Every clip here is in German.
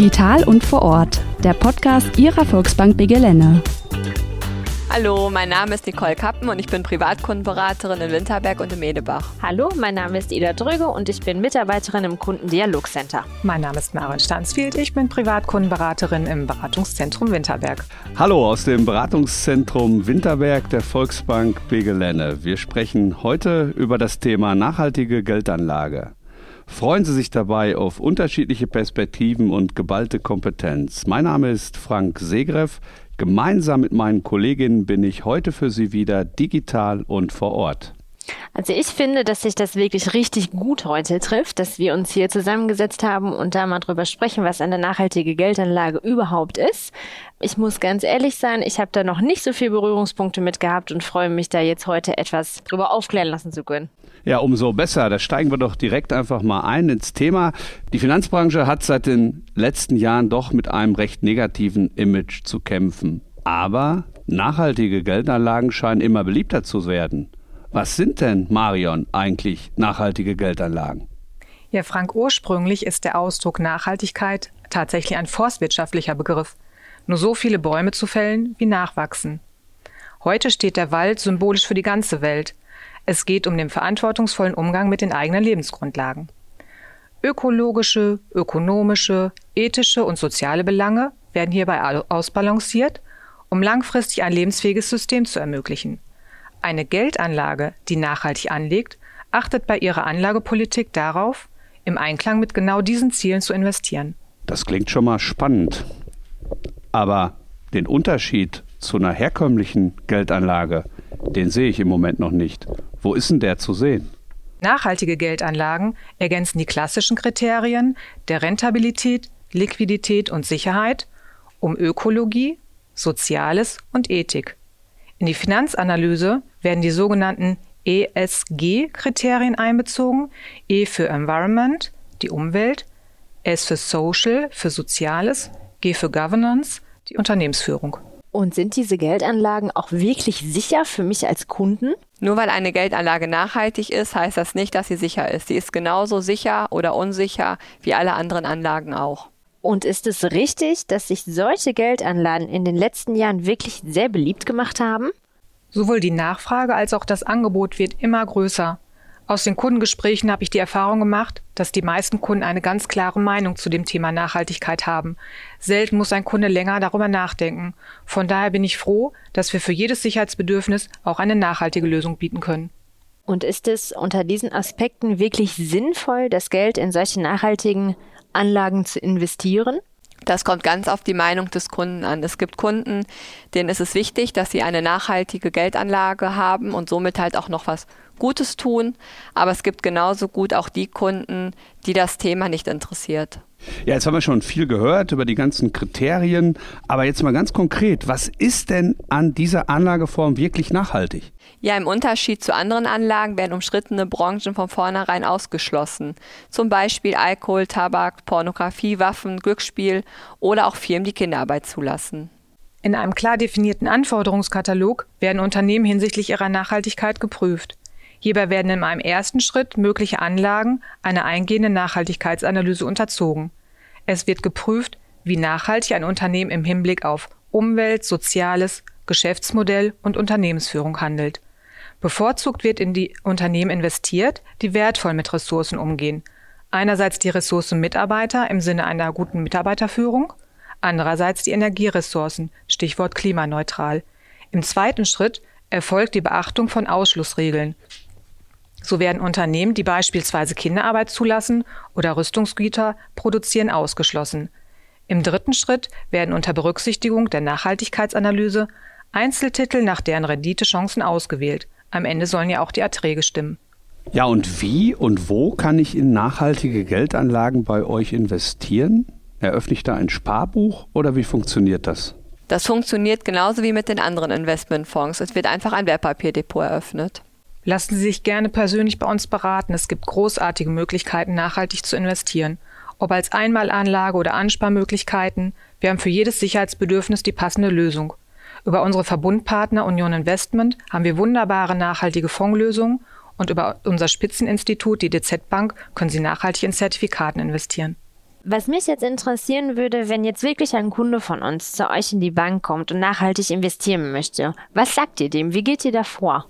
Digital und vor Ort, der Podcast Ihrer Volksbank Begelene. Hallo, mein Name ist Nicole Kappen und ich bin Privatkundenberaterin in Winterberg und in Medebach. Hallo, mein Name ist Ida Dröge und ich bin Mitarbeiterin im Kundendialogcenter. Mein Name ist Maren Stansfield, ich bin Privatkundenberaterin im Beratungszentrum Winterberg. Hallo aus dem Beratungszentrum Winterberg der Volksbank Begelene. Wir sprechen heute über das Thema nachhaltige Geldanlage. Freuen Sie sich dabei auf unterschiedliche Perspektiven und geballte Kompetenz. Mein Name ist Frank Segreff. Gemeinsam mit meinen Kolleginnen bin ich heute für Sie wieder digital und vor Ort. Also ich finde, dass sich das wirklich richtig gut heute trifft, dass wir uns hier zusammengesetzt haben und da mal drüber sprechen, was eine nachhaltige Geldanlage überhaupt ist. Ich muss ganz ehrlich sein, ich habe da noch nicht so viele Berührungspunkte mit gehabt und freue mich da jetzt heute etwas drüber aufklären lassen zu können. Ja, umso besser. Da steigen wir doch direkt einfach mal ein ins Thema. Die Finanzbranche hat seit den letzten Jahren doch mit einem recht negativen Image zu kämpfen. Aber nachhaltige Geldanlagen scheinen immer beliebter zu werden. Was sind denn, Marion, eigentlich nachhaltige Geldanlagen? Ja, Frank, ursprünglich ist der Ausdruck Nachhaltigkeit tatsächlich ein forstwirtschaftlicher Begriff. Nur so viele Bäume zu fällen, wie nachwachsen. Heute steht der Wald symbolisch für die ganze Welt. Es geht um den verantwortungsvollen Umgang mit den eigenen Lebensgrundlagen. Ökologische, ökonomische, ethische und soziale Belange werden hierbei ausbalanciert, um langfristig ein lebensfähiges System zu ermöglichen. Eine Geldanlage, die nachhaltig anlegt, achtet bei ihrer Anlagepolitik darauf, im Einklang mit genau diesen Zielen zu investieren. Das klingt schon mal spannend. Aber den Unterschied zu einer herkömmlichen Geldanlage, den sehe ich im Moment noch nicht. Wo ist denn der zu sehen? Nachhaltige Geldanlagen ergänzen die klassischen Kriterien der Rentabilität, Liquidität und Sicherheit um Ökologie, Soziales und Ethik. In die Finanzanalyse werden die sogenannten ESG-Kriterien einbezogen. E für Environment, die Umwelt, S für Social, für Soziales, G für Governance, die Unternehmensführung. Und sind diese Geldanlagen auch wirklich sicher für mich als Kunden? Nur weil eine Geldanlage nachhaltig ist, heißt das nicht, dass sie sicher ist. Sie ist genauso sicher oder unsicher wie alle anderen Anlagen auch. Und ist es richtig, dass sich solche Geldanlagen in den letzten Jahren wirklich sehr beliebt gemacht haben? Sowohl die Nachfrage als auch das Angebot wird immer größer. Aus den Kundengesprächen habe ich die Erfahrung gemacht, dass die meisten Kunden eine ganz klare Meinung zu dem Thema Nachhaltigkeit haben. Selten muss ein Kunde länger darüber nachdenken. Von daher bin ich froh, dass wir für jedes Sicherheitsbedürfnis auch eine nachhaltige Lösung bieten können. Und ist es unter diesen Aspekten wirklich sinnvoll, das Geld in solche nachhaltigen Anlagen zu investieren? Das kommt ganz auf die Meinung des Kunden an. Es gibt Kunden, denen ist es wichtig, dass sie eine nachhaltige Geldanlage haben und somit halt auch noch was Gutes tun. Aber es gibt genauso gut auch die Kunden, die das Thema nicht interessiert. Ja, jetzt haben wir schon viel gehört über die ganzen Kriterien, aber jetzt mal ganz konkret, was ist denn an dieser Anlageform wirklich nachhaltig? Ja, im Unterschied zu anderen Anlagen werden umstrittene Branchen von vornherein ausgeschlossen. Zum Beispiel Alkohol, Tabak, Pornografie, Waffen, Glücksspiel oder auch Firmen, die Kinderarbeit zulassen. In einem klar definierten Anforderungskatalog werden Unternehmen hinsichtlich ihrer Nachhaltigkeit geprüft. Hierbei werden in einem ersten Schritt mögliche Anlagen einer eingehenden Nachhaltigkeitsanalyse unterzogen. Es wird geprüft, wie nachhaltig ein Unternehmen im Hinblick auf Umwelt, Soziales, Geschäftsmodell und Unternehmensführung handelt. Bevorzugt wird in die Unternehmen investiert, die wertvoll mit Ressourcen umgehen. Einerseits die Ressourcen Mitarbeiter im Sinne einer guten Mitarbeiterführung, andererseits die Energieressourcen, Stichwort klimaneutral. Im zweiten Schritt erfolgt die Beachtung von Ausschlussregeln, so werden Unternehmen, die beispielsweise Kinderarbeit zulassen oder Rüstungsgüter produzieren, ausgeschlossen. Im dritten Schritt werden unter Berücksichtigung der Nachhaltigkeitsanalyse Einzeltitel nach deren Renditechancen ausgewählt. Am Ende sollen ja auch die Erträge stimmen. Ja, und wie und wo kann ich in nachhaltige Geldanlagen bei euch investieren? Eröffne ich da ein Sparbuch oder wie funktioniert das? Das funktioniert genauso wie mit den anderen Investmentfonds. Es wird einfach ein Wertpapierdepot eröffnet. Lassen Sie sich gerne persönlich bei uns beraten. Es gibt großartige Möglichkeiten, nachhaltig zu investieren. Ob als Einmalanlage oder Ansparmöglichkeiten, wir haben für jedes Sicherheitsbedürfnis die passende Lösung. Über unsere Verbundpartner Union Investment haben wir wunderbare nachhaltige Fondslösungen und über unser Spitzeninstitut, die DZ Bank, können Sie nachhaltig in Zertifikaten investieren. Was mich jetzt interessieren würde, wenn jetzt wirklich ein Kunde von uns zu euch in die Bank kommt und nachhaltig investieren möchte, was sagt ihr dem? Wie geht ihr da vor?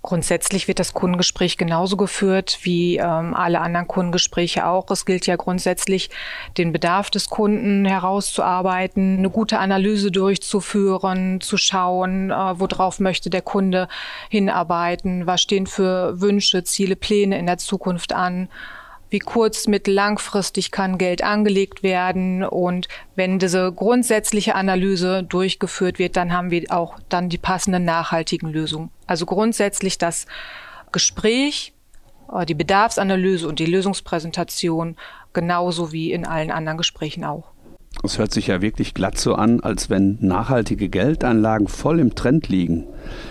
Grundsätzlich wird das Kundengespräch genauso geführt wie ähm, alle anderen Kundengespräche auch. Es gilt ja grundsätzlich, den Bedarf des Kunden herauszuarbeiten, eine gute Analyse durchzuführen, zu schauen, äh, worauf möchte der Kunde hinarbeiten, was stehen für Wünsche, Ziele, Pläne in der Zukunft an wie kurz-, mittel-, langfristig kann Geld angelegt werden. Und wenn diese grundsätzliche Analyse durchgeführt wird, dann haben wir auch dann die passenden nachhaltigen Lösungen. Also grundsätzlich das Gespräch, äh, die Bedarfsanalyse und die Lösungspräsentation genauso wie in allen anderen Gesprächen auch. Es hört sich ja wirklich glatt so an, als wenn nachhaltige Geldanlagen voll im Trend liegen.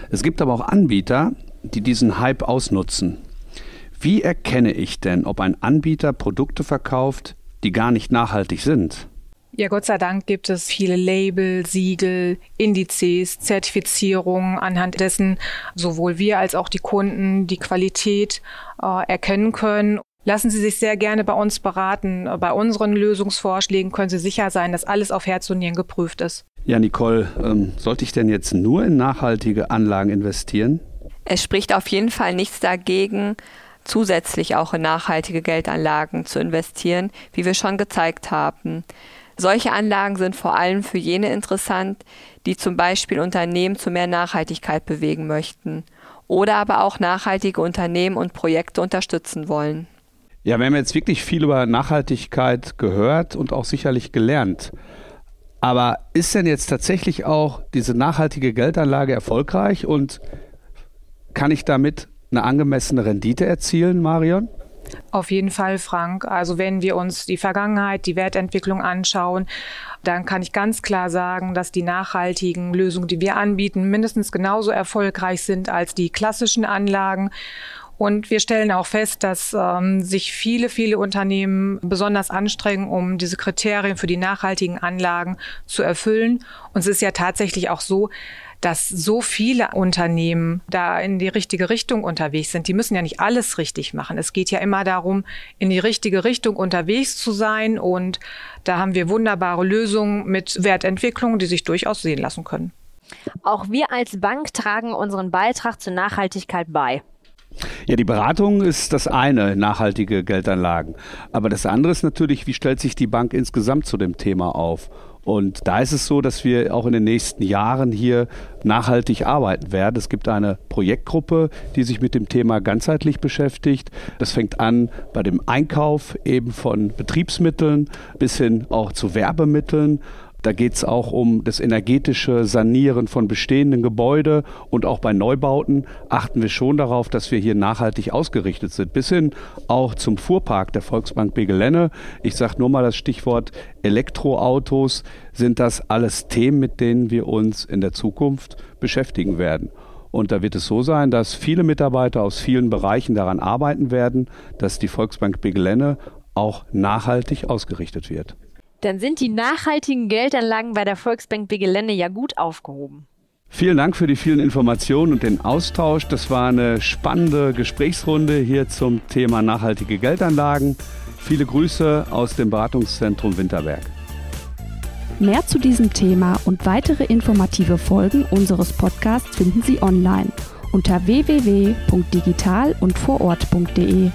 Es gibt aber auch Anbieter, die diesen Hype ausnutzen. Wie erkenne ich denn, ob ein Anbieter Produkte verkauft, die gar nicht nachhaltig sind? Ja, Gott sei Dank gibt es viele Label, Siegel, Indizes, Zertifizierungen, anhand dessen sowohl wir als auch die Kunden die Qualität äh, erkennen können. Lassen Sie sich sehr gerne bei uns beraten. Bei unseren Lösungsvorschlägen können Sie sicher sein, dass alles auf Herz und Nieren geprüft ist. Ja, Nicole, ähm, sollte ich denn jetzt nur in nachhaltige Anlagen investieren? Es spricht auf jeden Fall nichts dagegen, zusätzlich auch in nachhaltige Geldanlagen zu investieren, wie wir schon gezeigt haben. Solche Anlagen sind vor allem für jene interessant, die zum Beispiel Unternehmen zu mehr Nachhaltigkeit bewegen möchten oder aber auch nachhaltige Unternehmen und Projekte unterstützen wollen. Ja, wir haben jetzt wirklich viel über Nachhaltigkeit gehört und auch sicherlich gelernt. Aber ist denn jetzt tatsächlich auch diese nachhaltige Geldanlage erfolgreich und kann ich damit eine angemessene Rendite erzielen, Marion? Auf jeden Fall, Frank. Also wenn wir uns die Vergangenheit, die Wertentwicklung anschauen, dann kann ich ganz klar sagen, dass die nachhaltigen Lösungen, die wir anbieten, mindestens genauso erfolgreich sind als die klassischen Anlagen. Und wir stellen auch fest, dass ähm, sich viele, viele Unternehmen besonders anstrengen, um diese Kriterien für die nachhaltigen Anlagen zu erfüllen. Und es ist ja tatsächlich auch so, dass so viele Unternehmen da in die richtige Richtung unterwegs sind. Die müssen ja nicht alles richtig machen. Es geht ja immer darum, in die richtige Richtung unterwegs zu sein. Und da haben wir wunderbare Lösungen mit Wertentwicklungen, die sich durchaus sehen lassen können. Auch wir als Bank tragen unseren Beitrag zur Nachhaltigkeit bei. Ja, die Beratung ist das eine, nachhaltige Geldanlagen. Aber das andere ist natürlich, wie stellt sich die Bank insgesamt zu dem Thema auf? Und da ist es so, dass wir auch in den nächsten Jahren hier nachhaltig arbeiten werden. Es gibt eine Projektgruppe, die sich mit dem Thema ganzheitlich beschäftigt. Das fängt an bei dem Einkauf eben von Betriebsmitteln bis hin auch zu Werbemitteln. Da geht es auch um das energetische Sanieren von bestehenden Gebäuden und auch bei Neubauten achten wir schon darauf, dass wir hier nachhaltig ausgerichtet sind. Bis hin auch zum Fuhrpark der Volksbank Begelenne. Ich sage nur mal das Stichwort Elektroautos. Sind das alles Themen, mit denen wir uns in der Zukunft beschäftigen werden? Und da wird es so sein, dass viele Mitarbeiter aus vielen Bereichen daran arbeiten werden, dass die Volksbank Begelenne auch nachhaltig ausgerichtet wird dann sind die nachhaltigen Geldanlagen bei der Volksbank Gelände ja gut aufgehoben. Vielen Dank für die vielen Informationen und den Austausch. Das war eine spannende Gesprächsrunde hier zum Thema nachhaltige Geldanlagen. Viele Grüße aus dem Beratungszentrum Winterberg. Mehr zu diesem Thema und weitere informative Folgen unseres Podcasts finden Sie online unter www.digital und vorort.de.